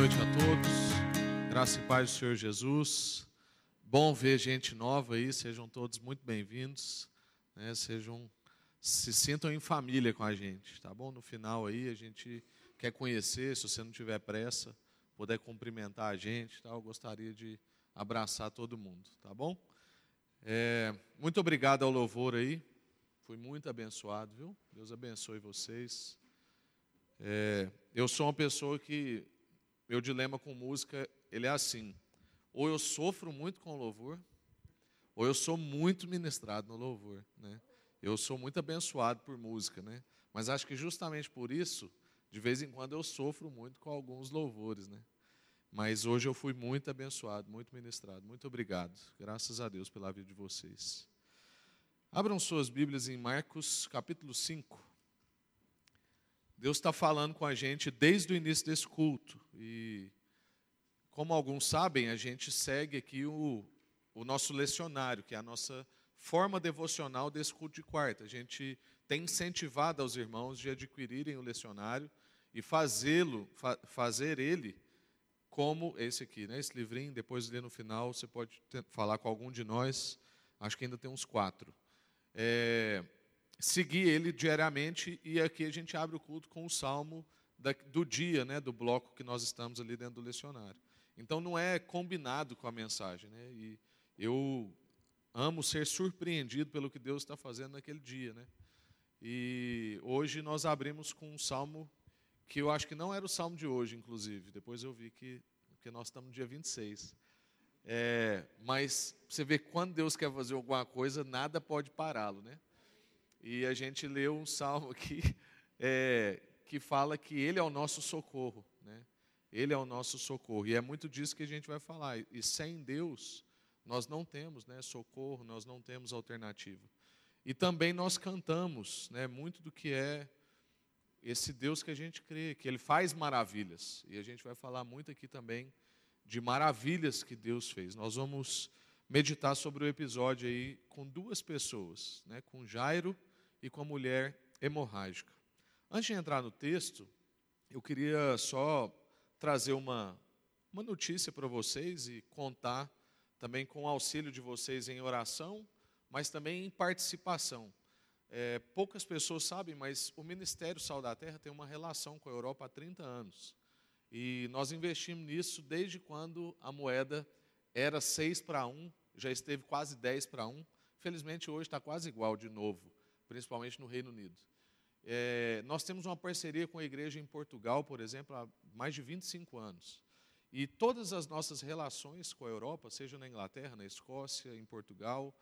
noite a todos. Graça e paz do Senhor Jesus. Bom ver gente nova aí, sejam todos muito bem-vindos. Né? Sejam, se sintam em família com a gente, tá bom? No final aí a gente quer conhecer, se você não tiver pressa, puder cumprimentar a gente, tá? eu gostaria de abraçar todo mundo, tá bom? É, muito obrigado ao louvor aí, fui muito abençoado, viu? Deus abençoe vocês. É, eu sou uma pessoa que meu dilema com música ele é assim: ou eu sofro muito com louvor, ou eu sou muito ministrado no louvor, né? Eu sou muito abençoado por música, né? Mas acho que justamente por isso, de vez em quando eu sofro muito com alguns louvores, né? Mas hoje eu fui muito abençoado, muito ministrado. Muito obrigado. Graças a Deus pela vida de vocês. Abram suas Bíblias em Marcos capítulo 5. Deus está falando com a gente desde o início desse culto. E, como alguns sabem, a gente segue aqui o, o nosso lecionário, que é a nossa forma devocional desse culto de quarta. A gente tem incentivado aos irmãos de adquirirem o lecionário e fazê-lo, fa fazer ele como esse aqui, né? esse livrinho. Depois, ali no final, você pode falar com algum de nós. Acho que ainda tem uns quatro. É, seguir ele diariamente e aqui a gente abre o culto com o salmo da, do dia, né, do bloco que nós estamos ali dentro do lecionário. Então não é combinado com a mensagem, né? E eu amo ser surpreendido pelo que Deus está fazendo naquele dia, né? E hoje nós abrimos com um salmo que eu acho que não era o salmo de hoje, inclusive. Depois eu vi que porque nós estamos no dia 26. É, mas você vê que quando Deus quer fazer alguma coisa, nada pode pará-lo, né? E a gente leu um salmo aqui é, que fala que Ele é o nosso socorro. Né? Ele é o nosso socorro. E é muito disso que a gente vai falar. E sem Deus, nós não temos né, socorro, nós não temos alternativa. E também nós cantamos né, muito do que é esse Deus que a gente crê, que Ele faz maravilhas. E a gente vai falar muito aqui também de maravilhas que Deus fez. Nós vamos meditar sobre o episódio aí com duas pessoas, né, com Jairo e com a mulher hemorrágica. Antes de entrar no texto, eu queria só trazer uma, uma notícia para vocês e contar também com o auxílio de vocês em oração, mas também em participação. É, poucas pessoas sabem, mas o Ministério Sal da Terra tem uma relação com a Europa há 30 anos. E nós investimos nisso desde quando a moeda era 6 para 1, já esteve quase 10 para 1. Felizmente hoje está quase igual de novo principalmente no Reino Unido. É, nós temos uma parceria com a igreja em Portugal, por exemplo, há mais de 25 anos. E todas as nossas relações com a Europa, seja na Inglaterra, na Escócia, em Portugal,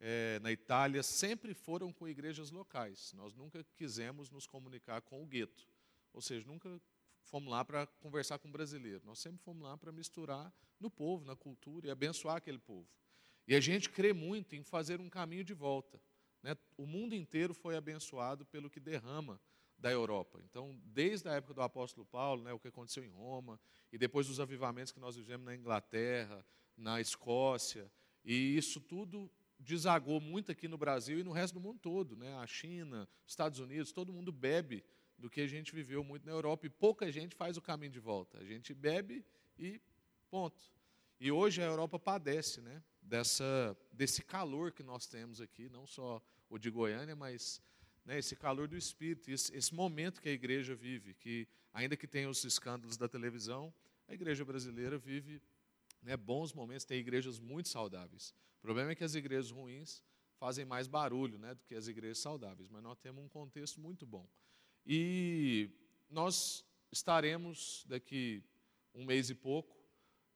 é, na Itália, sempre foram com igrejas locais. Nós nunca quisemos nos comunicar com o gueto. Ou seja, nunca fomos lá para conversar com o brasileiro. Nós sempre fomos lá para misturar no povo, na cultura e abençoar aquele povo. E a gente crê muito em fazer um caminho de volta. Né? O mundo inteiro foi abençoado pelo que derrama da Europa. Então, desde a época do apóstolo Paulo, né, o que aconteceu em Roma, e depois dos avivamentos que nós vivemos na Inglaterra, na Escócia, e isso tudo desagou muito aqui no Brasil e no resto do mundo todo. Né? A China, Estados Unidos, todo mundo bebe do que a gente viveu muito na Europa e pouca gente faz o caminho de volta. A gente bebe e ponto. E hoje a Europa padece né, dessa, desse calor que nós temos aqui, não só o de Goiânia, mas né, esse calor do espírito, esse, esse, momento que a igreja vive, que ainda que tenha os escândalos da televisão, a igreja brasileira vive né, bons momentos, tem igrejas muito saudáveis. O problema é que as igrejas ruins fazem mais barulho né, do que as igrejas saudáveis, mas nós temos um contexto muito bom. E nós estaremos daqui um mês e pouco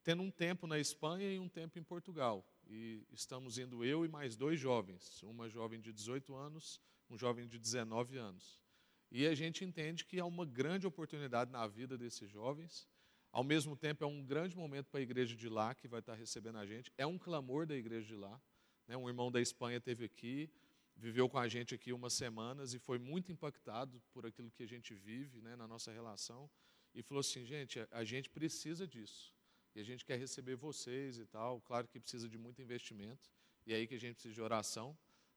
tendo um tempo na Espanha e um tempo em Portugal e estamos indo eu e mais dois jovens, uma jovem de 18 anos, um jovem de 19 anos. E a gente entende que há uma grande oportunidade na vida desses jovens. Ao mesmo tempo, é um grande momento para a igreja de lá, que vai estar recebendo a gente. É um clamor da igreja de lá. Né? Um irmão da Espanha teve aqui, viveu com a gente aqui umas semanas e foi muito impactado por aquilo que a gente vive né, na nossa relação. E falou assim: gente, a gente precisa disso e a gente quer receber vocês e tal. Claro que precisa de muito investimento, e é aí que a gente precisa de oração,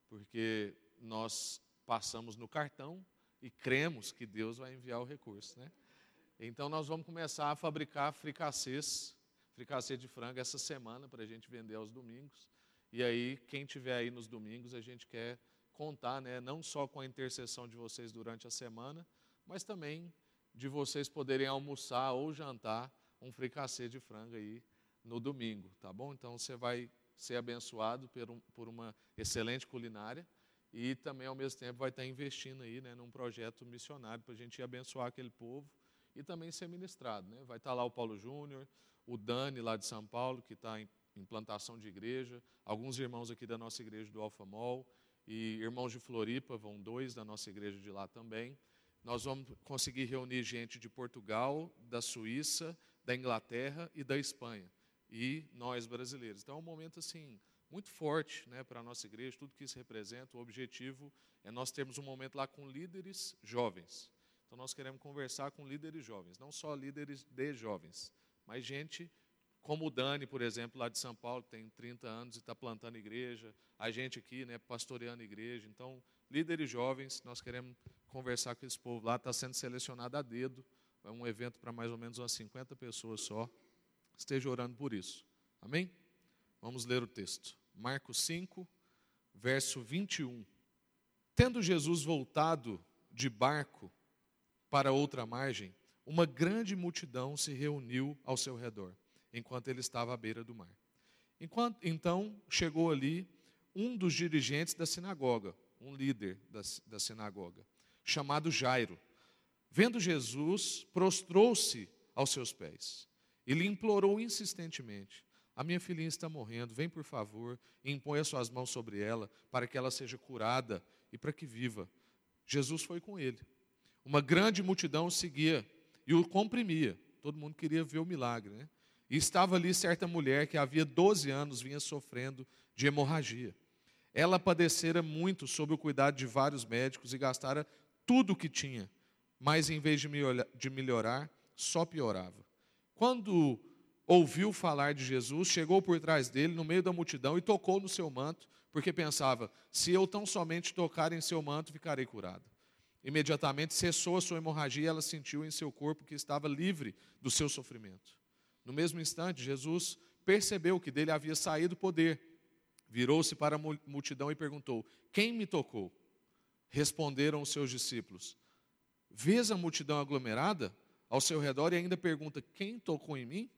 porque nós passamos no cartão e cremos que Deus vai enviar o recurso, né? Então nós vamos começar a fabricar fricassês, fricassê de frango essa semana para a gente vender aos domingos. E aí, quem tiver aí nos domingos, a gente quer contar, né, não só com a intercessão de vocês durante a semana, mas também de vocês poderem almoçar ou jantar um fricassê de frango aí no domingo, tá bom? Então você vai ser abençoado por, um, por uma excelente culinária e também ao mesmo tempo vai estar investindo aí, né, num projeto missionário para a gente abençoar aquele povo e também ser ministrado, né? Vai estar lá o Paulo Júnior, o Dani lá de São Paulo que está em implantação de igreja, alguns irmãos aqui da nossa igreja do Alfamol e irmãos de Floripa, vão dois da nossa igreja de lá também. Nós vamos conseguir reunir gente de Portugal, da Suíça, da Inglaterra e da Espanha. E nós brasileiros. Então é um momento assim muito forte né, para a nossa igreja, tudo que isso representa. O objetivo é nós termos um momento lá com líderes jovens. Então nós queremos conversar com líderes jovens, não só líderes de jovens, mas gente como o Dani, por exemplo, lá de São Paulo, tem 30 anos e está plantando igreja, a gente aqui, né, pastoreando igreja. Então, líderes jovens, nós queremos conversar com esse povo lá, está sendo selecionado a dedo, é um evento para mais ou menos umas 50 pessoas só. Esteja orando por isso. Amém? Vamos ler o texto. Marcos 5, verso 21. Tendo Jesus voltado de barco para outra margem, uma grande multidão se reuniu ao seu redor enquanto ele estava à beira do mar. Enquanto, então chegou ali um dos dirigentes da sinagoga, um líder da, da sinagoga, chamado Jairo. Vendo Jesus, prostrou-se aos seus pés e lhe implorou insistentemente: A minha filhinha está morrendo, vem por favor e as suas mãos sobre ela, para que ela seja curada e para que viva. Jesus foi com ele. Uma grande multidão o seguia e o comprimia. Todo mundo queria ver o milagre, né? E estava ali certa mulher que havia 12 anos vinha sofrendo de hemorragia. Ela padecera muito sob o cuidado de vários médicos e gastara tudo o que tinha, mas em vez de melhorar, só piorava. Quando ouviu falar de Jesus, chegou por trás dele, no meio da multidão, e tocou no seu manto, porque pensava: se eu tão somente tocar em seu manto, ficarei curada. Imediatamente cessou a sua hemorragia e ela sentiu em seu corpo que estava livre do seu sofrimento. No mesmo instante, Jesus percebeu que dele havia saído poder. Virou-se para a multidão e perguntou: Quem me tocou? Responderam os seus discípulos: Vês a multidão aglomerada ao seu redor e ainda pergunta: Quem tocou em mim?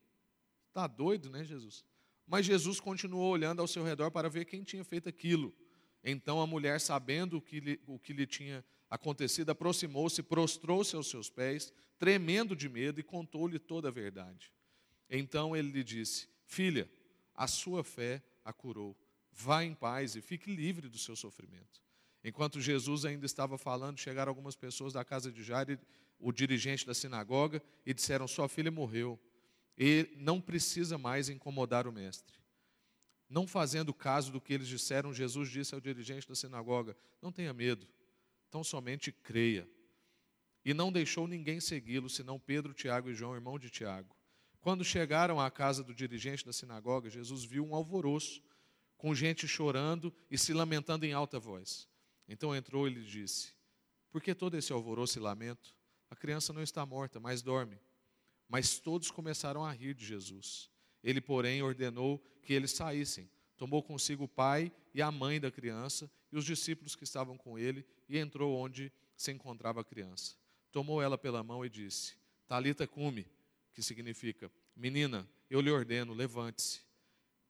Está doido, né, Jesus? Mas Jesus continuou olhando ao seu redor para ver quem tinha feito aquilo. Então a mulher, sabendo o que lhe, o que lhe tinha acontecido, aproximou-se, prostrou-se aos seus pés, tremendo de medo, e contou-lhe toda a verdade. Então ele lhe disse: Filha, a sua fé a curou. Vá em paz e fique livre do seu sofrimento. Enquanto Jesus ainda estava falando, chegaram algumas pessoas da casa de Jairo, o dirigente da sinagoga, e disseram: Sua filha morreu e não precisa mais incomodar o mestre. Não fazendo caso do que eles disseram, Jesus disse ao dirigente da sinagoga: Não tenha medo, tão somente creia. E não deixou ninguém segui-lo, senão Pedro, Tiago e João, irmão de Tiago. Quando chegaram à casa do dirigente da sinagoga, Jesus viu um alvoroço, com gente chorando e se lamentando em alta voz. Então entrou e lhe disse: Por que todo esse alvoroço e lamento? A criança não está morta, mas dorme. Mas todos começaram a rir de Jesus. Ele, porém, ordenou que eles saíssem. Tomou consigo o pai e a mãe da criança e os discípulos que estavam com ele e entrou onde se encontrava a criança. Tomou ela pela mão e disse: Talita cume, que significa: Menina, eu lhe ordeno, levante-se.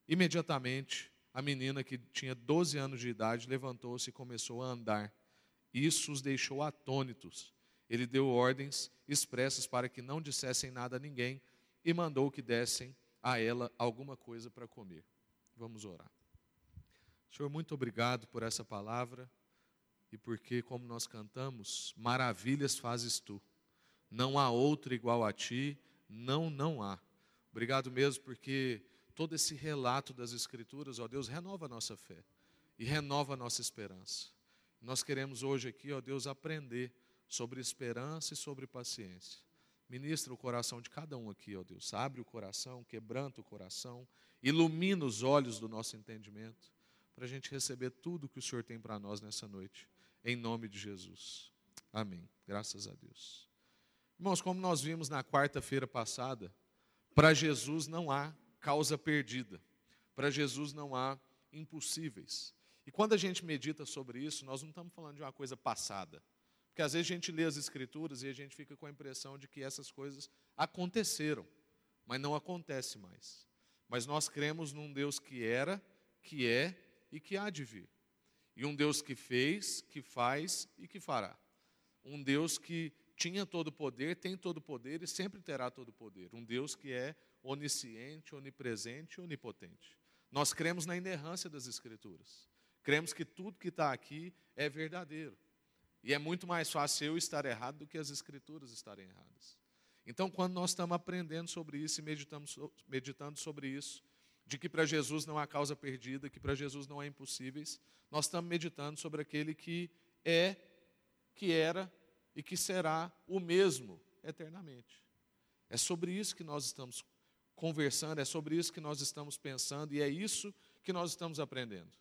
Imediatamente, a menina, que tinha 12 anos de idade, levantou-se e começou a andar. Isso os deixou atônitos. Ele deu ordens expressas para que não dissessem nada a ninguém e mandou que dessem a ela alguma coisa para comer. Vamos orar. Senhor, muito obrigado por essa palavra e porque, como nós cantamos, maravilhas fazes tu. Não há outro igual a ti, não, não há. Obrigado mesmo porque todo esse relato das Escrituras, ó Deus, renova a nossa fé e renova a nossa esperança. Nós queremos hoje aqui, ó Deus, aprender sobre esperança e sobre paciência. Ministra o coração de cada um aqui, ó Deus. Abre o coração, quebranta o coração, ilumina os olhos do nosso entendimento, para a gente receber tudo que o Senhor tem para nós nessa noite. Em nome de Jesus. Amém. Graças a Deus. Irmãos, como nós vimos na quarta-feira passada, para Jesus não há causa perdida. Para Jesus não há impossíveis. E quando a gente medita sobre isso, nós não estamos falando de uma coisa passada. Porque às vezes a gente lê as Escrituras e a gente fica com a impressão de que essas coisas aconteceram, mas não acontece mais. Mas nós cremos num Deus que era, que é e que há de vir. E um Deus que fez, que faz e que fará. Um Deus que tinha todo o poder, tem todo o poder e sempre terá todo o poder. Um Deus que é onisciente, onipresente e onipotente. Nós cremos na inerrância das Escrituras. Cremos que tudo que está aqui é verdadeiro. E é muito mais fácil eu estar errado do que as Escrituras estarem erradas. Então, quando nós estamos aprendendo sobre isso e meditando sobre isso, de que para Jesus não há causa perdida, que para Jesus não há impossíveis, nós estamos meditando sobre aquele que é, que era e que será o mesmo eternamente. É sobre isso que nós estamos conversando, é sobre isso que nós estamos pensando e é isso que nós estamos aprendendo.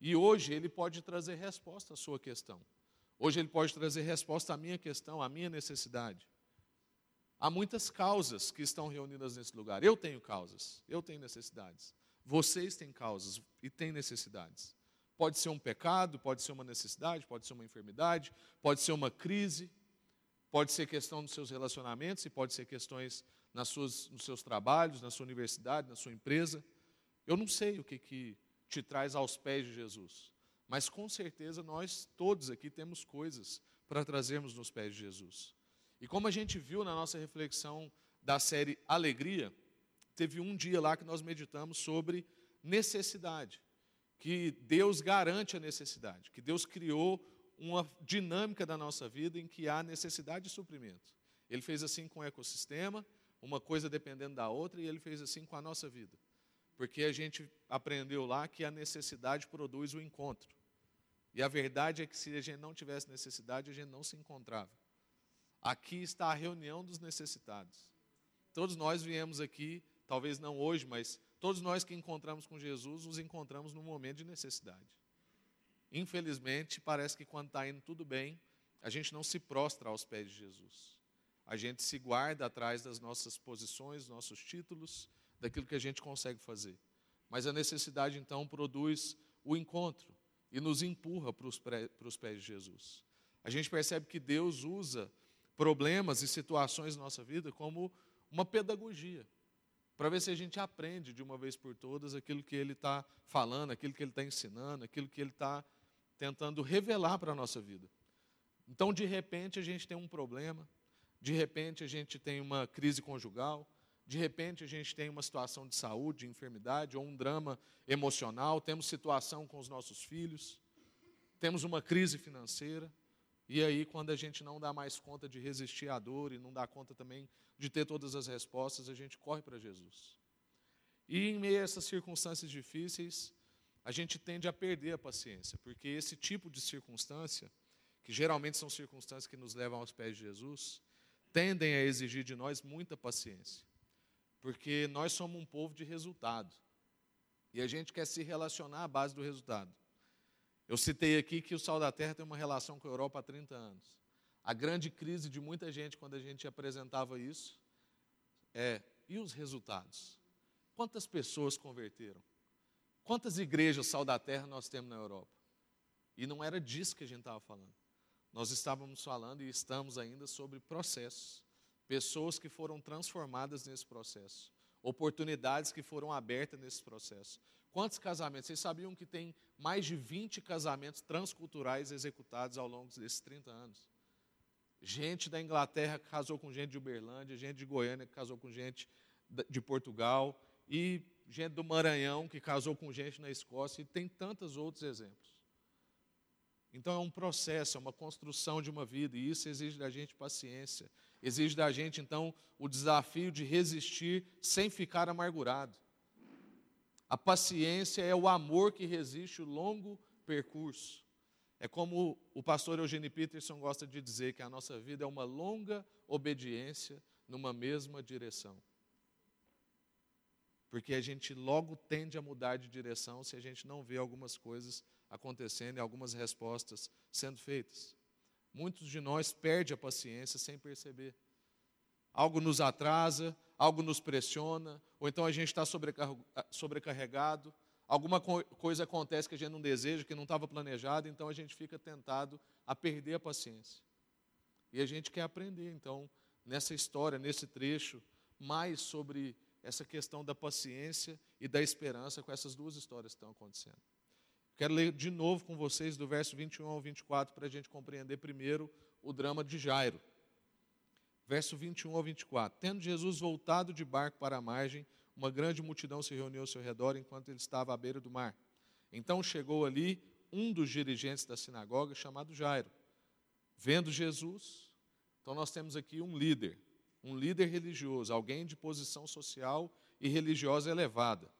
E hoje ele pode trazer resposta à sua questão. Hoje ele pode trazer resposta à minha questão, à minha necessidade. Há muitas causas que estão reunidas nesse lugar. Eu tenho causas, eu tenho necessidades. Vocês têm causas e têm necessidades. Pode ser um pecado, pode ser uma necessidade, pode ser uma enfermidade, pode ser uma crise, pode ser questão dos seus relacionamentos e pode ser questões nas suas, nos seus trabalhos, na sua universidade, na sua empresa. Eu não sei o que, que te traz aos pés de Jesus, mas com certeza nós todos aqui temos coisas para trazermos nos pés de Jesus. E como a gente viu na nossa reflexão da série Alegria, teve um dia lá que nós meditamos sobre necessidade, que Deus garante a necessidade, que Deus criou uma dinâmica da nossa vida em que há necessidade de suprimento. Ele fez assim com o ecossistema, uma coisa dependendo da outra, e ele fez assim com a nossa vida. Porque a gente aprendeu lá que a necessidade produz o encontro. E a verdade é que se a gente não tivesse necessidade, a gente não se encontrava. Aqui está a reunião dos necessitados. Todos nós viemos aqui, talvez não hoje, mas todos nós que encontramos com Jesus, nos encontramos num momento de necessidade. Infelizmente, parece que quando está indo tudo bem, a gente não se prostra aos pés de Jesus a gente se guarda atrás das nossas posições, nossos títulos, daquilo que a gente consegue fazer. Mas a necessidade, então, produz o encontro e nos empurra para os, pés de Jesus. A gente percebe que Deus usa problemas e situações na nossa vida como uma pedagogia, para ver se a gente aprende de uma vez por todas aquilo que Ele está falando, aquilo que Ele está ensinando, aquilo que Ele está tentando revelar para a nossa vida. Então, de repente, a gente tem um problema, de repente a gente tem uma crise conjugal, de repente a gente tem uma situação de saúde, de enfermidade ou um drama emocional, temos situação com os nossos filhos, temos uma crise financeira, e aí quando a gente não dá mais conta de resistir à dor e não dá conta também de ter todas as respostas, a gente corre para Jesus. E em meio a essas circunstâncias difíceis, a gente tende a perder a paciência, porque esse tipo de circunstância, que geralmente são circunstâncias que nos levam aos pés de Jesus, tendem a exigir de nós muita paciência, porque nós somos um povo de resultado e a gente quer se relacionar à base do resultado. Eu citei aqui que o Sal da Terra tem uma relação com a Europa há 30 anos. A grande crise de muita gente quando a gente apresentava isso é: e os resultados? Quantas pessoas converteram? Quantas igrejas Sal da Terra nós temos na Europa? E não era disso que a gente estava falando. Nós estávamos falando e estamos ainda sobre processos, pessoas que foram transformadas nesse processo, oportunidades que foram abertas nesse processo. Quantos casamentos? Vocês sabiam que tem mais de 20 casamentos transculturais executados ao longo desses 30 anos? Gente da Inglaterra que casou com gente de Uberlândia, gente de Goiânia que casou com gente de Portugal, e gente do Maranhão que casou com gente na Escócia, e tem tantos outros exemplos. Então é um processo, é uma construção de uma vida, e isso exige da gente paciência. Exige da gente, então, o desafio de resistir sem ficar amargurado. A paciência é o amor que resiste o longo percurso. É como o pastor Eugênio Peterson gosta de dizer que a nossa vida é uma longa obediência numa mesma direção. Porque a gente logo tende a mudar de direção se a gente não vê algumas coisas acontecendo e algumas respostas sendo feitas. Muitos de nós perdem a paciência sem perceber. algo nos atrasa, algo nos pressiona, ou então a gente está sobrecarregado, alguma coisa acontece que a gente não deseja, que não estava planejado, então a gente fica tentado a perder a paciência. E a gente quer aprender, então, nessa história, nesse trecho, mais sobre essa questão da paciência e da esperança com essas duas histórias que estão acontecendo. Quero ler de novo com vocês do verso 21 ao 24 para a gente compreender primeiro o drama de Jairo. Verso 21 ao 24. Tendo Jesus voltado de barco para a margem, uma grande multidão se reuniu ao seu redor enquanto ele estava à beira do mar. Então chegou ali um dos dirigentes da sinagoga, chamado Jairo. Vendo Jesus, então nós temos aqui um líder, um líder religioso, alguém de posição social e religiosa elevada.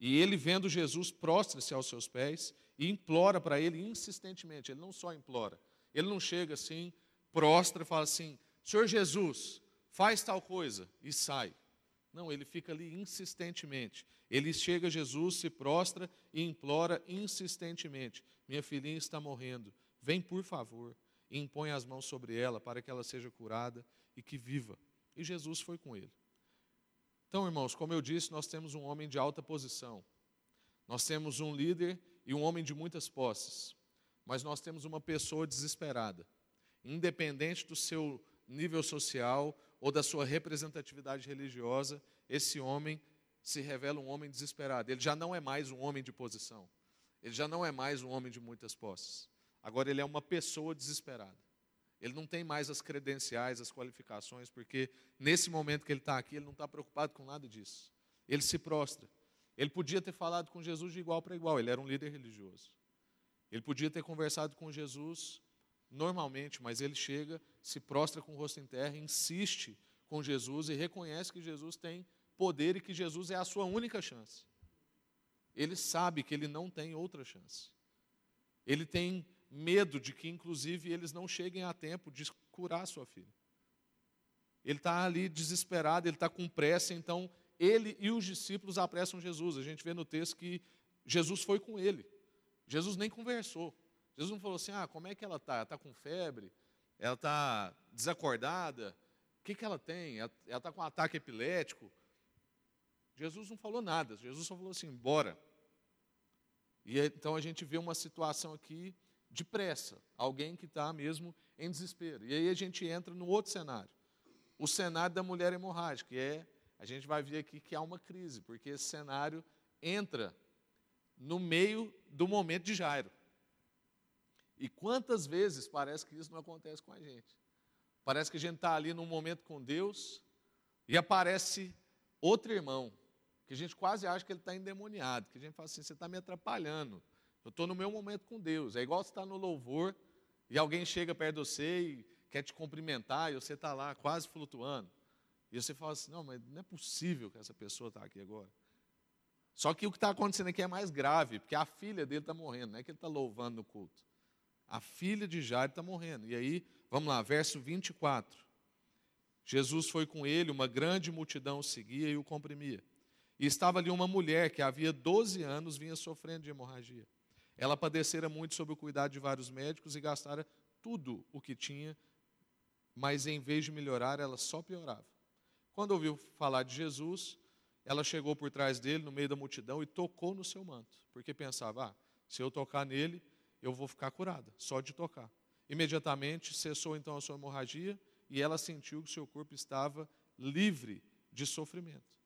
E ele, vendo Jesus, prostra-se aos seus pés e implora para ele insistentemente. Ele não só implora, ele não chega assim, prostra e fala assim: Senhor Jesus, faz tal coisa e sai. Não, ele fica ali insistentemente. Ele chega a Jesus, se prostra e implora insistentemente: Minha filhinha está morrendo, vem por favor e impõe as mãos sobre ela para que ela seja curada e que viva. E Jesus foi com ele. Então, irmãos, como eu disse, nós temos um homem de alta posição. Nós temos um líder e um homem de muitas posses. Mas nós temos uma pessoa desesperada. Independente do seu nível social ou da sua representatividade religiosa, esse homem se revela um homem desesperado. Ele já não é mais um homem de posição. Ele já não é mais um homem de muitas posses. Agora ele é uma pessoa desesperada. Ele não tem mais as credenciais, as qualificações, porque nesse momento que ele está aqui, ele não está preocupado com nada disso. Ele se prostra. Ele podia ter falado com Jesus de igual para igual, ele era um líder religioso. Ele podia ter conversado com Jesus normalmente, mas ele chega, se prostra com o rosto em terra, insiste com Jesus e reconhece que Jesus tem poder e que Jesus é a sua única chance. Ele sabe que ele não tem outra chance. Ele tem medo de que, inclusive, eles não cheguem a tempo de curar sua filha. Ele está ali desesperado, ele está com pressa, então ele e os discípulos apressam Jesus. A gente vê no texto que Jesus foi com ele. Jesus nem conversou. Jesus não falou assim: ah, como é que ela está? Ela está com febre? Ela está desacordada? O que, que ela tem? Ela está com um ataque epilético? Jesus não falou nada. Jesus só falou assim: bora. E então a gente vê uma situação aqui depressa, alguém que está mesmo em desespero. E aí a gente entra no outro cenário, o cenário da mulher hemorrágica, que é, a gente vai ver aqui que há uma crise, porque esse cenário entra no meio do momento de Jairo. E quantas vezes parece que isso não acontece com a gente? Parece que a gente está ali num momento com Deus e aparece outro irmão, que a gente quase acha que ele está endemoniado, que a gente fala assim: você está me atrapalhando. Eu estou no meu momento com Deus. É igual você estar tá no louvor e alguém chega perto de você e quer te cumprimentar e você está lá quase flutuando. E você fala assim: não, mas não é possível que essa pessoa está aqui agora. Só que o que está acontecendo aqui é mais grave, porque a filha dele está morrendo, não é que ele está louvando no culto. A filha de Jairo está morrendo. E aí, vamos lá, verso 24. Jesus foi com ele, uma grande multidão o seguia e o comprimia. E estava ali uma mulher que havia 12 anos vinha sofrendo de hemorragia. Ela padecera muito sob o cuidado de vários médicos e gastara tudo o que tinha, mas em vez de melhorar, ela só piorava. Quando ouviu falar de Jesus, ela chegou por trás dele, no meio da multidão, e tocou no seu manto, porque pensava: ah, se eu tocar nele, eu vou ficar curada, só de tocar. Imediatamente cessou então a sua hemorragia e ela sentiu que seu corpo estava livre de sofrimento.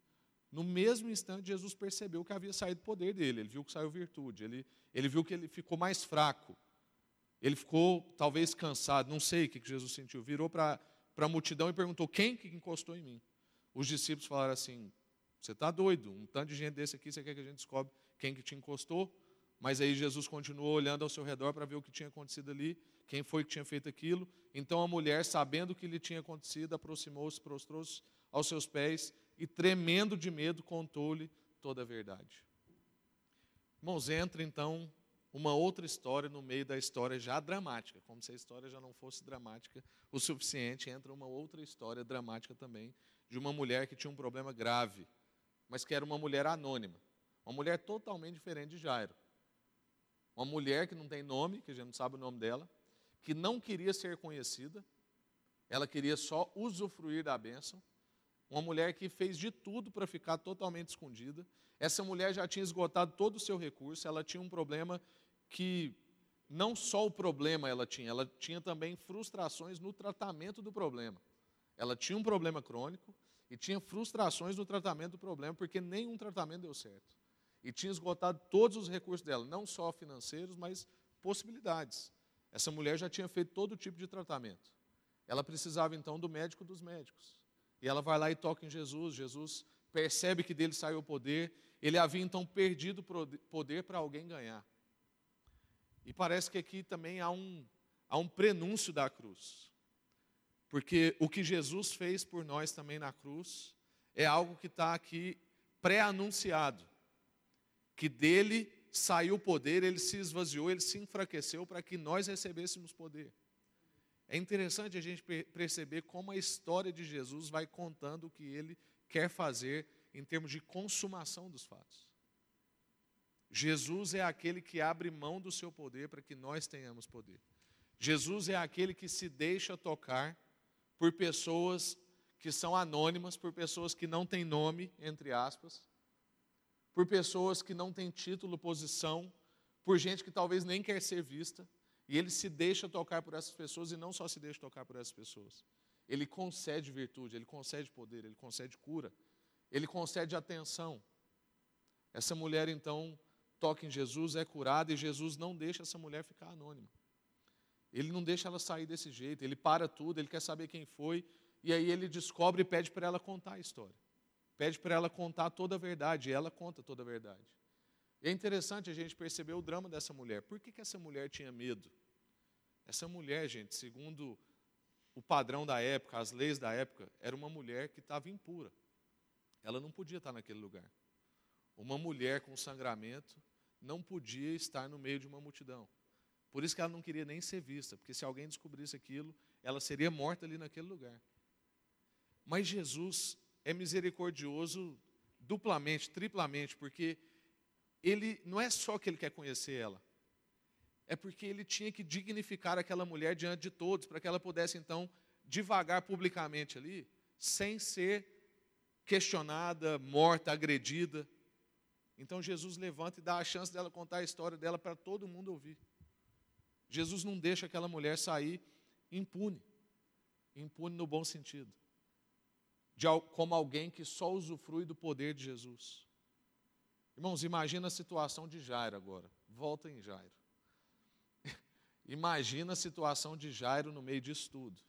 No mesmo instante, Jesus percebeu que havia saído o poder dele, ele viu que saiu virtude, ele, ele viu que ele ficou mais fraco, ele ficou talvez cansado, não sei o que Jesus sentiu. Virou para a multidão e perguntou: quem que encostou em mim? Os discípulos falaram assim: você está doido, um tanto de gente desse aqui, você quer que a gente descobre quem que te encostou? Mas aí Jesus continuou olhando ao seu redor para ver o que tinha acontecido ali, quem foi que tinha feito aquilo. Então a mulher, sabendo o que lhe tinha acontecido, aproximou-se, prostrou-se aos seus pés e, tremendo de medo, contou-lhe toda a verdade. Irmãos, entra então uma outra história no meio da história já dramática, como se a história já não fosse dramática o suficiente, entra uma outra história dramática também, de uma mulher que tinha um problema grave, mas que era uma mulher anônima, uma mulher totalmente diferente de Jairo. Uma mulher que não tem nome, que a gente não sabe o nome dela, que não queria ser conhecida, Ela queria só usufruir da bênção. Uma mulher que fez de tudo para ficar totalmente escondida. Essa mulher já tinha esgotado todo o seu recurso, ela tinha um problema que não só o problema ela tinha, ela tinha também frustrações no tratamento do problema. Ela tinha um problema crônico e tinha frustrações no tratamento do problema, porque nenhum tratamento deu certo. E tinha esgotado todos os recursos dela, não só financeiros, mas possibilidades. Essa mulher já tinha feito todo tipo de tratamento. Ela precisava então do médico dos médicos. E ela vai lá e toca em Jesus. Jesus percebe que dele saiu o poder. Ele havia então perdido o poder para alguém ganhar. E parece que aqui também há um, há um prenúncio da cruz. Porque o que Jesus fez por nós também na cruz é algo que está aqui pré-anunciado. Que dele saiu o poder, ele se esvaziou, ele se enfraqueceu para que nós recebêssemos poder. É interessante a gente perceber como a história de Jesus vai contando o que ele quer fazer em termos de consumação dos fatos. Jesus é aquele que abre mão do seu poder para que nós tenhamos poder. Jesus é aquele que se deixa tocar por pessoas que são anônimas, por pessoas que não têm nome, entre aspas, por pessoas que não têm título, posição, por gente que talvez nem quer ser vista, e ele se deixa tocar por essas pessoas e não só se deixa tocar por essas pessoas. Ele concede virtude, ele concede poder, ele concede cura, ele concede atenção. Essa mulher então toca em Jesus, é curada e Jesus não deixa essa mulher ficar anônima. Ele não deixa ela sair desse jeito, ele para tudo, ele quer saber quem foi, e aí ele descobre e pede para ela contar a história. Pede para ela contar toda a verdade, e ela conta toda a verdade. E é interessante a gente perceber o drama dessa mulher. Por que, que essa mulher tinha medo? Essa mulher, gente, segundo o padrão da época, as leis da época, era uma mulher que estava impura. Ela não podia estar naquele lugar. Uma mulher com sangramento não podia estar no meio de uma multidão. Por isso que ela não queria nem ser vista, porque se alguém descobrisse aquilo, ela seria morta ali naquele lugar. Mas Jesus é misericordioso duplamente, triplamente, porque ele não é só que ele quer conhecer ela, é porque ele tinha que dignificar aquela mulher diante de todos, para que ela pudesse então devagar publicamente ali, sem ser questionada, morta, agredida. Então Jesus levanta e dá a chance dela contar a história dela para todo mundo ouvir. Jesus não deixa aquela mulher sair impune, impune no bom sentido, de, como alguém que só usufrui do poder de Jesus. Irmãos, imagina a situação de Jairo agora. Volta em Jairo. imagina a situação de Jairo no meio disso tudo.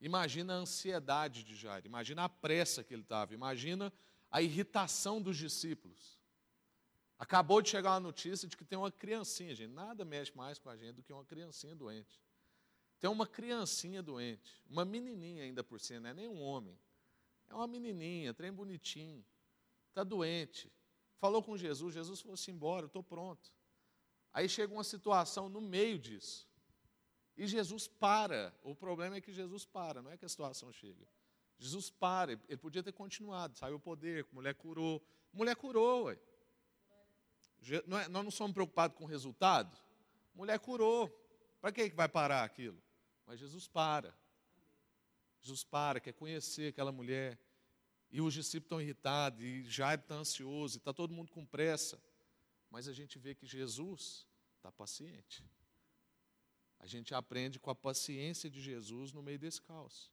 Imagina a ansiedade de Jairo. Imagina a pressa que ele estava. Imagina a irritação dos discípulos. Acabou de chegar a notícia de que tem uma criancinha, gente. Nada mexe mais com a gente do que uma criancinha doente. Tem uma criancinha doente, uma menininha ainda por cima, não é nem um homem. É uma menininha, trem bonitinho. Está doente falou com Jesus, Jesus falou assim: embora, eu estou pronto. Aí chega uma situação no meio disso. E Jesus para. O problema é que Jesus para, não é que a situação chega. Jesus para, ele podia ter continuado, saiu o poder, mulher curou. Mulher curou, ué. Não é, nós não somos preocupados com o resultado? Mulher curou. Para que vai parar aquilo? Mas Jesus para. Jesus para, quer conhecer aquela mulher. E os discípulos estão irritados, e Jairo está ansioso, e está todo mundo com pressa. Mas a gente vê que Jesus está paciente. A gente aprende com a paciência de Jesus no meio desse caos.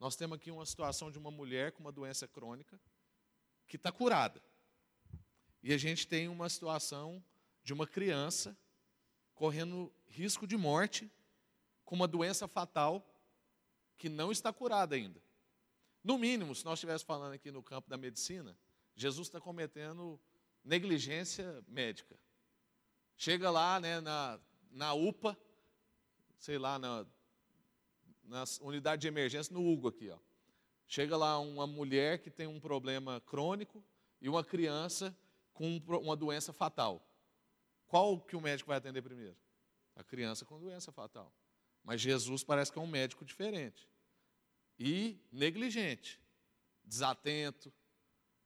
Nós temos aqui uma situação de uma mulher com uma doença crônica que está curada. E a gente tem uma situação de uma criança correndo risco de morte com uma doença fatal que não está curada ainda. No mínimo, se nós estivéssemos falando aqui no campo da medicina, Jesus está cometendo negligência médica. Chega lá né, na, na UPA, sei lá, na, na unidade de emergência, no Hugo aqui. Ó. Chega lá uma mulher que tem um problema crônico e uma criança com uma doença fatal. Qual que o médico vai atender primeiro? A criança com doença fatal. Mas Jesus parece que é um médico diferente e negligente, desatento,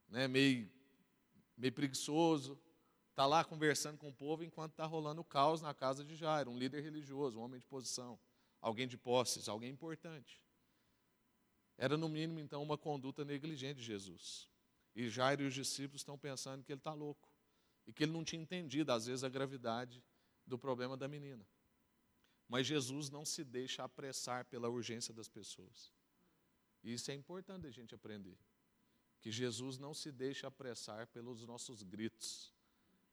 né, meio, meio preguiçoso, está lá conversando com o povo enquanto está rolando o caos na casa de Jairo, um líder religioso, um homem de posição, alguém de posses, alguém importante. Era, no mínimo, então, uma conduta negligente de Jesus. E Jairo e os discípulos estão pensando que ele está louco. E que ele não tinha entendido, às vezes, a gravidade do problema da menina. Mas Jesus não se deixa apressar pela urgência das pessoas. E isso é importante a gente aprender. Que Jesus não se deixa apressar pelos nossos gritos.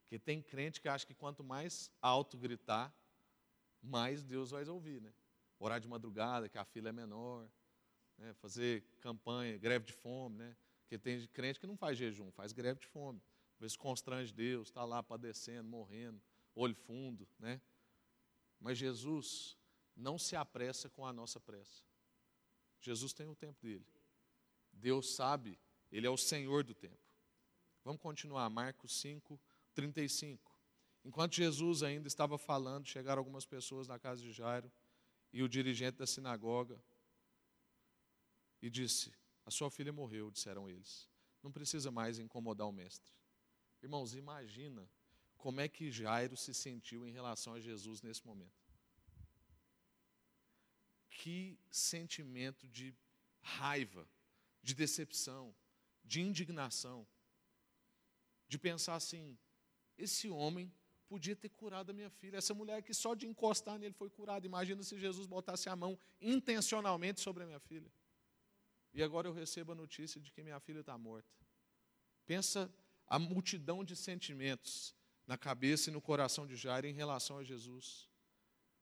Porque tem crente que acha que quanto mais alto gritar, mais Deus vai ouvir, né? Orar de madrugada, que a fila é menor, né? fazer campanha, greve de fome, né? Porque tem crente que não faz jejum, faz greve de fome. Às vezes constrange Deus, está lá padecendo, morrendo, olho fundo, né? Mas Jesus não se apressa com a nossa pressa. Jesus tem o tempo dele. Deus sabe, Ele é o Senhor do tempo. Vamos continuar, Marcos 5, 35. Enquanto Jesus ainda estava falando, chegaram algumas pessoas na casa de Jairo e o dirigente da sinagoga e disse: A sua filha morreu, disseram eles. Não precisa mais incomodar o mestre. Irmãos, imagina como é que Jairo se sentiu em relação a Jesus nesse momento. Que sentimento de raiva, de decepção, de indignação, de pensar assim: esse homem podia ter curado a minha filha. Essa mulher que só de encostar nele foi curada. Imagina se Jesus botasse a mão intencionalmente sobre a minha filha. E agora eu recebo a notícia de que minha filha está morta. Pensa a multidão de sentimentos na cabeça e no coração de Jairo em relação a Jesus.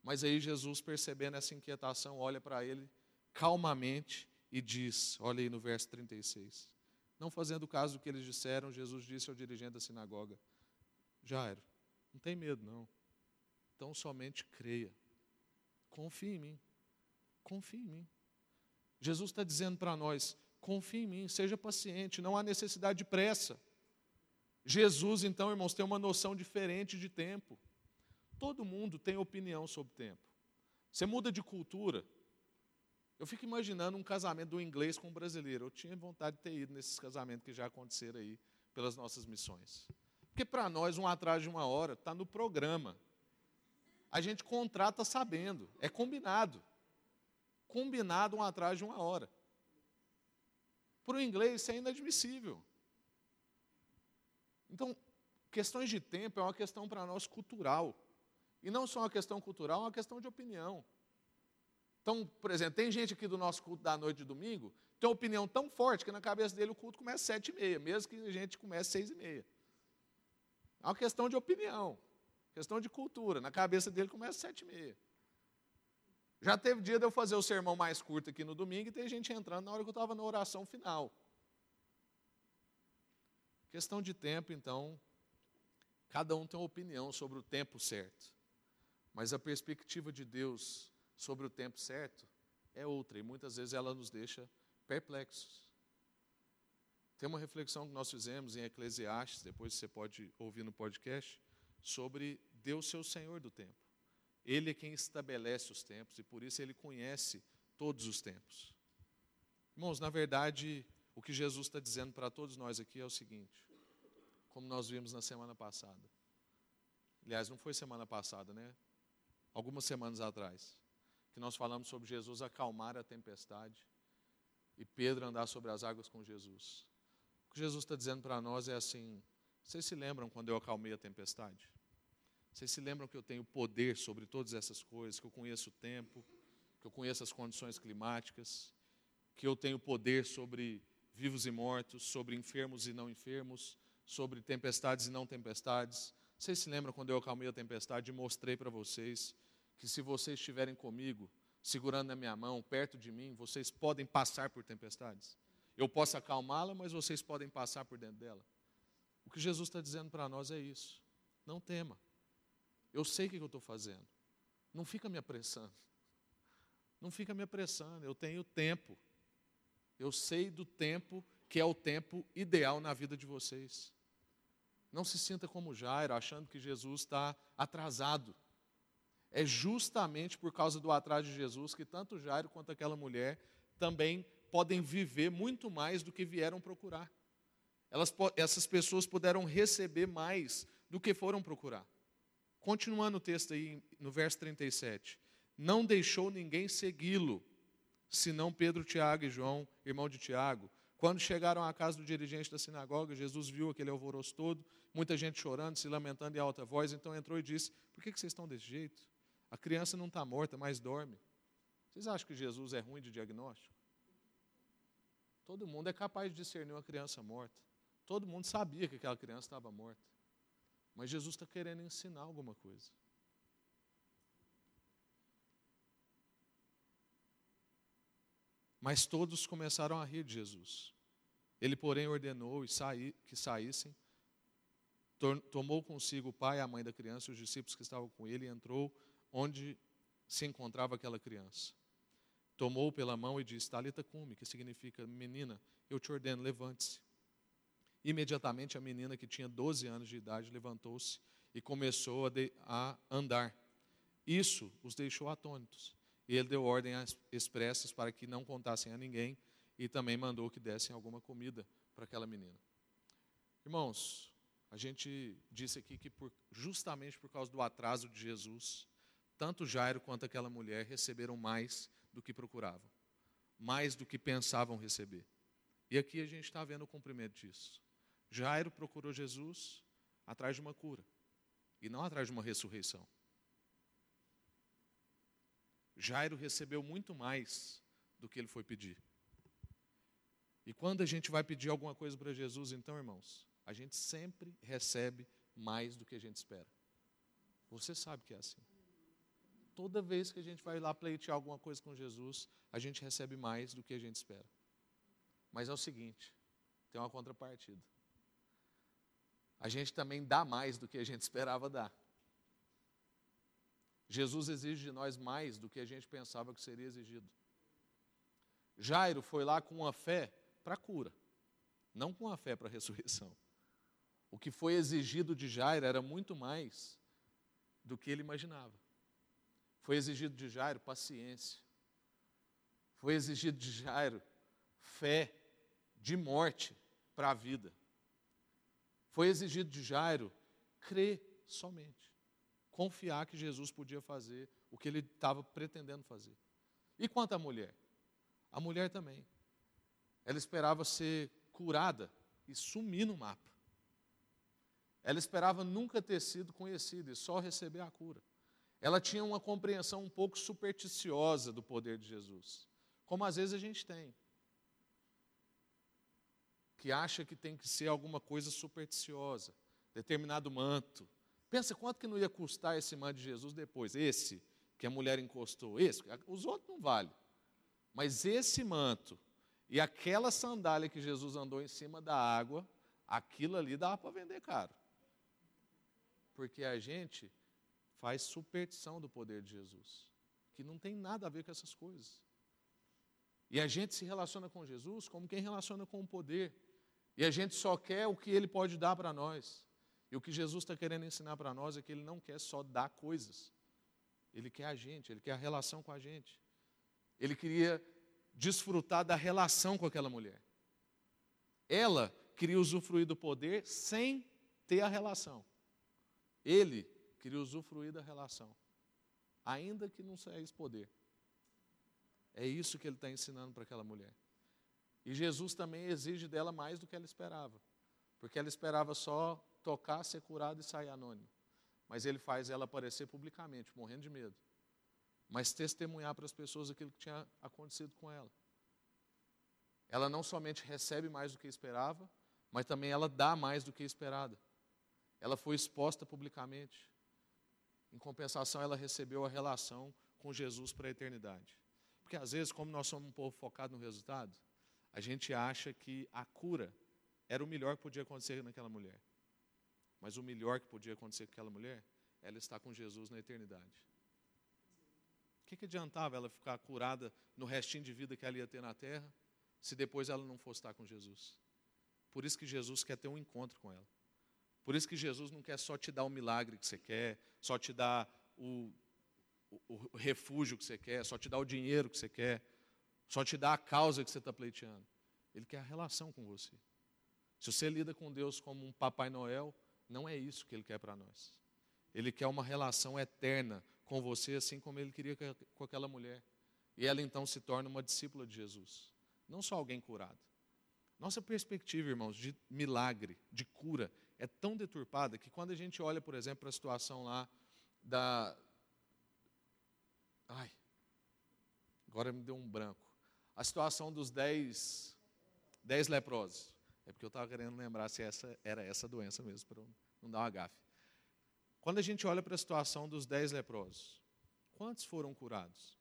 Mas aí Jesus, percebendo essa inquietação, olha para ele calmamente e diz: olha aí no verso 36. Não fazendo caso do que eles disseram, Jesus disse ao dirigente da sinagoga: Jairo, não tem medo, não. Então somente creia. Confie em mim. Confie em mim. Jesus está dizendo para nós: confie em mim, seja paciente, não há necessidade de pressa. Jesus, então, irmãos, tem uma noção diferente de tempo. Todo mundo tem opinião sobre tempo. Você muda de cultura. Eu fico imaginando um casamento do inglês com um brasileiro. Eu tinha vontade de ter ido nesses casamentos que já aconteceram aí pelas nossas missões. Porque para nós, um atraso de uma hora está no programa. A gente contrata sabendo, é combinado. Combinado um atraso de uma hora. Para o inglês, isso é inadmissível. Então, questões de tempo é uma questão para nós cultural. E não só uma questão cultural, é uma questão de opinião. Então, por exemplo, tem gente aqui do nosso culto da noite de domingo, tem uma opinião tão forte que na cabeça dele o culto começa às sete e meia, mesmo que a gente comece às seis e meia. É uma questão de opinião, questão de cultura. Na cabeça dele começa às sete e meia. Já teve dia de eu fazer o sermão mais curto aqui no domingo e tem gente entrando na hora que eu estava na oração final. Questão de tempo, então, cada um tem uma opinião sobre o tempo certo. Mas a perspectiva de Deus sobre o tempo certo é outra, e muitas vezes ela nos deixa perplexos. Tem uma reflexão que nós fizemos em Eclesiastes, depois você pode ouvir no podcast, sobre Deus ser o Senhor do tempo. Ele é quem estabelece os tempos e por isso ele conhece todos os tempos. Irmãos, na verdade, o que Jesus está dizendo para todos nós aqui é o seguinte, como nós vimos na semana passada. Aliás, não foi semana passada, né? Algumas semanas atrás, que nós falamos sobre Jesus acalmar a tempestade e Pedro andar sobre as águas com Jesus. O que Jesus está dizendo para nós é assim: vocês se lembram quando eu acalmei a tempestade? Vocês se lembram que eu tenho poder sobre todas essas coisas, que eu conheço o tempo, que eu conheço as condições climáticas, que eu tenho poder sobre vivos e mortos, sobre enfermos e não enfermos, sobre tempestades e não tempestades. Vocês se lembram quando eu acalmei a tempestade e mostrei para vocês que se vocês estiverem comigo, segurando na minha mão, perto de mim, vocês podem passar por tempestades? Eu posso acalmá-la, mas vocês podem passar por dentro dela. O que Jesus está dizendo para nós é isso. Não tema. Eu sei o que eu estou fazendo. Não fica me apressando. Não fica me apressando. Eu tenho tempo. Eu sei do tempo que é o tempo ideal na vida de vocês. Não se sinta como Jairo, achando que Jesus está atrasado. É justamente por causa do atraso de Jesus que tanto Jairo quanto aquela mulher também podem viver muito mais do que vieram procurar. Elas, essas pessoas puderam receber mais do que foram procurar. Continuando o texto aí, no verso 37. não deixou ninguém segui-lo, senão Pedro, Tiago e João, irmão de Tiago. Quando chegaram à casa do dirigente da sinagoga, Jesus viu aquele alvoroço todo, muita gente chorando, se lamentando em alta voz, então entrou e disse: Por que vocês estão desse jeito? A criança não está morta, mas dorme. Vocês acham que Jesus é ruim de diagnóstico? Todo mundo é capaz de discernir uma criança morta. Todo mundo sabia que aquela criança estava morta. Mas Jesus está querendo ensinar alguma coisa. Mas todos começaram a rir de Jesus. Ele, porém, ordenou que saíssem, tomou consigo o pai, a mãe da criança, os discípulos que estavam com ele, e entrou onde se encontrava aquela criança. Tomou pela mão e disse: Talita cume, que significa menina, eu te ordeno, levante-se. Imediatamente a menina, que tinha 12 anos de idade, levantou-se e começou a, de, a andar. Isso os deixou atônitos. E ele deu ordens expressas para que não contassem a ninguém e também mandou que dessem alguma comida para aquela menina. Irmãos, a gente disse aqui que por, justamente por causa do atraso de Jesus, tanto Jairo quanto aquela mulher receberam mais do que procuravam, mais do que pensavam receber. E aqui a gente está vendo o cumprimento disso. Jairo procurou Jesus atrás de uma cura e não atrás de uma ressurreição. Jairo recebeu muito mais do que ele foi pedir. E quando a gente vai pedir alguma coisa para Jesus, então, irmãos, a gente sempre recebe mais do que a gente espera. Você sabe que é assim. Toda vez que a gente vai lá pleitear alguma coisa com Jesus, a gente recebe mais do que a gente espera. Mas é o seguinte: tem uma contrapartida. A gente também dá mais do que a gente esperava dar. Jesus exige de nós mais do que a gente pensava que seria exigido. Jairo foi lá com uma fé para cura, não com uma fé para ressurreição. O que foi exigido de Jairo era muito mais do que ele imaginava. Foi exigido de Jairo paciência. Foi exigido de Jairo fé de morte para a vida. Foi exigido de Jairo crer somente confiar que Jesus podia fazer o que ele estava pretendendo fazer. E quanto à mulher? A mulher também. Ela esperava ser curada e sumir no mapa. Ela esperava nunca ter sido conhecida e só receber a cura. Ela tinha uma compreensão um pouco supersticiosa do poder de Jesus, como às vezes a gente tem. Que acha que tem que ser alguma coisa supersticiosa, determinado manto, Pensa quanto que não ia custar esse manto de Jesus depois. Esse que a mulher encostou, esse, os outros não valem. Mas esse manto e aquela sandália que Jesus andou em cima da água, aquilo ali dava para vender caro. Porque a gente faz superstição do poder de Jesus, que não tem nada a ver com essas coisas. E a gente se relaciona com Jesus como quem relaciona com o poder. E a gente só quer o que ele pode dar para nós. E o que Jesus está querendo ensinar para nós é que Ele não quer só dar coisas, Ele quer a gente, Ele quer a relação com a gente. Ele queria desfrutar da relação com aquela mulher. Ela queria usufruir do poder sem ter a relação. Ele queria usufruir da relação, ainda que não saísse poder. É isso que ele está ensinando para aquela mulher. E Jesus também exige dela mais do que ela esperava, porque ela esperava só tocar, ser curado e sair anônimo. Mas ele faz ela aparecer publicamente, morrendo de medo. Mas testemunhar para as pessoas aquilo que tinha acontecido com ela. Ela não somente recebe mais do que esperava, mas também ela dá mais do que esperada. Ela foi exposta publicamente. Em compensação, ela recebeu a relação com Jesus para a eternidade. Porque às vezes, como nós somos um povo focado no resultado, a gente acha que a cura era o melhor que podia acontecer naquela mulher. Mas o melhor que podia acontecer com aquela mulher, ela está com Jesus na eternidade. O que, que adiantava ela ficar curada no restinho de vida que ela ia ter na terra, se depois ela não fosse estar com Jesus? Por isso que Jesus quer ter um encontro com ela. Por isso que Jesus não quer só te dar o milagre que você quer, só te dar o, o, o refúgio que você quer, só te dar o dinheiro que você quer, só te dar a causa que você está pleiteando. Ele quer a relação com você. Se você lida com Deus como um Papai Noel, não é isso que Ele quer para nós. Ele quer uma relação eterna com você, assim como ele queria com aquela mulher. E ela então se torna uma discípula de Jesus, não só alguém curado. Nossa perspectiva, irmãos, de milagre, de cura, é tão deturpada que quando a gente olha, por exemplo, para a situação lá da. Ai, agora me deu um branco. A situação dos dez, dez leprosos. É porque eu estava querendo lembrar se essa era essa doença mesmo, para não dar uma gafe. Quando a gente olha para a situação dos dez leprosos, quantos foram curados?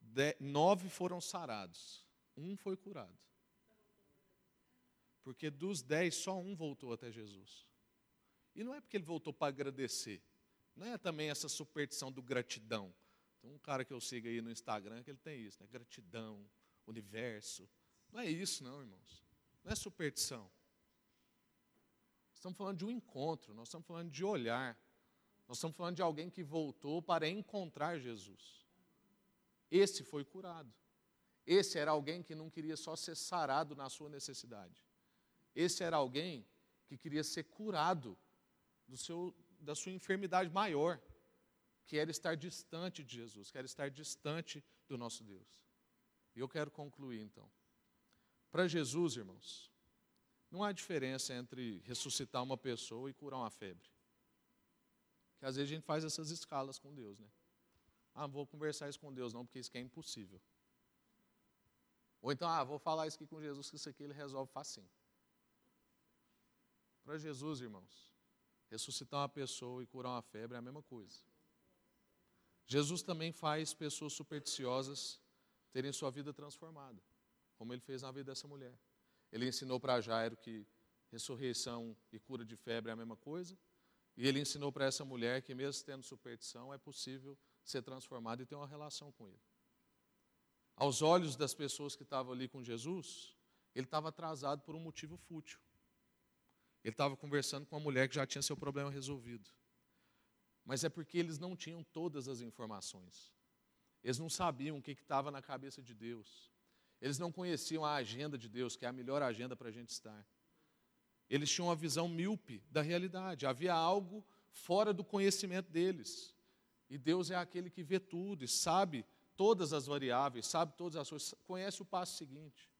De, nove foram sarados, um foi curado. Porque dos dez, só um voltou até Jesus. E não é porque ele voltou para agradecer. Não é também essa superstição do gratidão. Tem um cara que eu sigo aí no Instagram que ele tem isso, né? Gratidão, universo. Não é isso, não, irmãos. Não é superstição. Estamos falando de um encontro, nós estamos falando de olhar. Nós estamos falando de alguém que voltou para encontrar Jesus. Esse foi curado. Esse era alguém que não queria só ser sarado na sua necessidade. Esse era alguém que queria ser curado do seu, da sua enfermidade maior, que era estar distante de Jesus, que era estar distante do nosso Deus. E eu quero concluir então. Para Jesus, irmãos, não há diferença entre ressuscitar uma pessoa e curar uma febre. Que às vezes a gente faz essas escalas com Deus, né? Ah, vou conversar isso com Deus, não, porque isso aqui é impossível. Ou então, ah, vou falar isso aqui com Jesus, que isso aqui ele resolve facinho. Para Jesus, irmãos, ressuscitar uma pessoa e curar uma febre é a mesma coisa. Jesus também faz pessoas supersticiosas terem sua vida transformada, como ele fez na vida dessa mulher. Ele ensinou para Jairo que ressurreição e cura de febre é a mesma coisa, e ele ensinou para essa mulher que, mesmo tendo superstição, é possível ser transformado e ter uma relação com Ele. Aos olhos das pessoas que estavam ali com Jesus, ele estava atrasado por um motivo fútil. Ele estava conversando com uma mulher que já tinha seu problema resolvido. Mas é porque eles não tinham todas as informações. Eles não sabiam o que estava na cabeça de Deus. Eles não conheciam a agenda de Deus, que é a melhor agenda para a gente estar. Eles tinham uma visão míope da realidade. Havia algo fora do conhecimento deles. E Deus é aquele que vê tudo e sabe todas as variáveis, sabe todas as coisas, conhece o passo seguinte.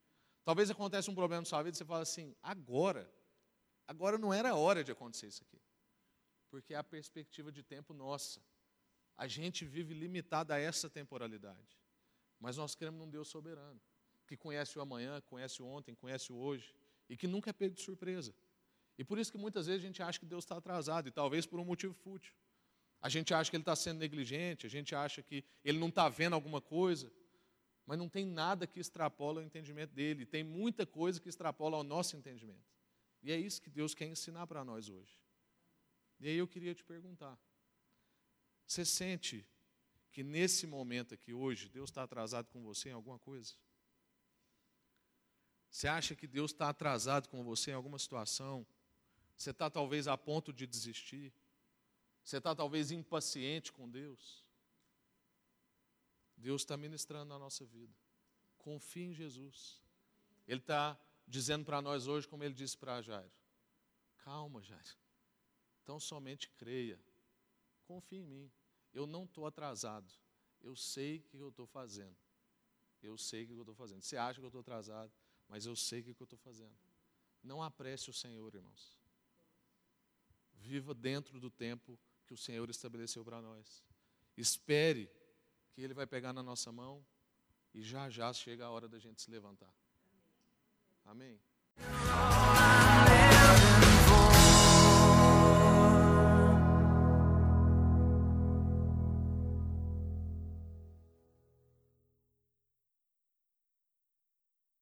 Talvez aconteça um problema na sua vida e você fala assim: agora, agora não era hora de acontecer isso aqui. Porque é a perspectiva de tempo nossa. A gente vive limitado a essa temporalidade. Mas nós queremos um Deus soberano, que conhece o amanhã, conhece o ontem, conhece o hoje, e que nunca é pego de surpresa. E por isso que muitas vezes a gente acha que Deus está atrasado, e talvez por um motivo fútil. A gente acha que ele está sendo negligente, a gente acha que ele não está vendo alguma coisa, mas não tem nada que extrapola o entendimento dele, tem muita coisa que extrapola ao nosso entendimento. E é isso que Deus quer ensinar para nós hoje. E aí eu queria te perguntar: você sente que nesse momento aqui hoje, Deus está atrasado com você em alguma coisa? Você acha que Deus está atrasado com você em alguma situação? Você está talvez a ponto de desistir? Você está talvez impaciente com Deus. Deus está ministrando na nossa vida. Confie em Jesus. Ele está dizendo para nós hoje, como ele disse para Jairo: Calma, Jairo. Então somente creia. Confie em mim. Eu não estou atrasado. Eu sei o que eu estou fazendo. Eu sei o que eu estou fazendo. Você acha que eu estou atrasado, mas eu sei o que eu estou fazendo. Não apresse o Senhor, irmãos. Viva dentro do tempo que o Senhor estabeleceu para nós. Espere que Ele vai pegar na nossa mão e já já chega a hora da gente se levantar. Amém.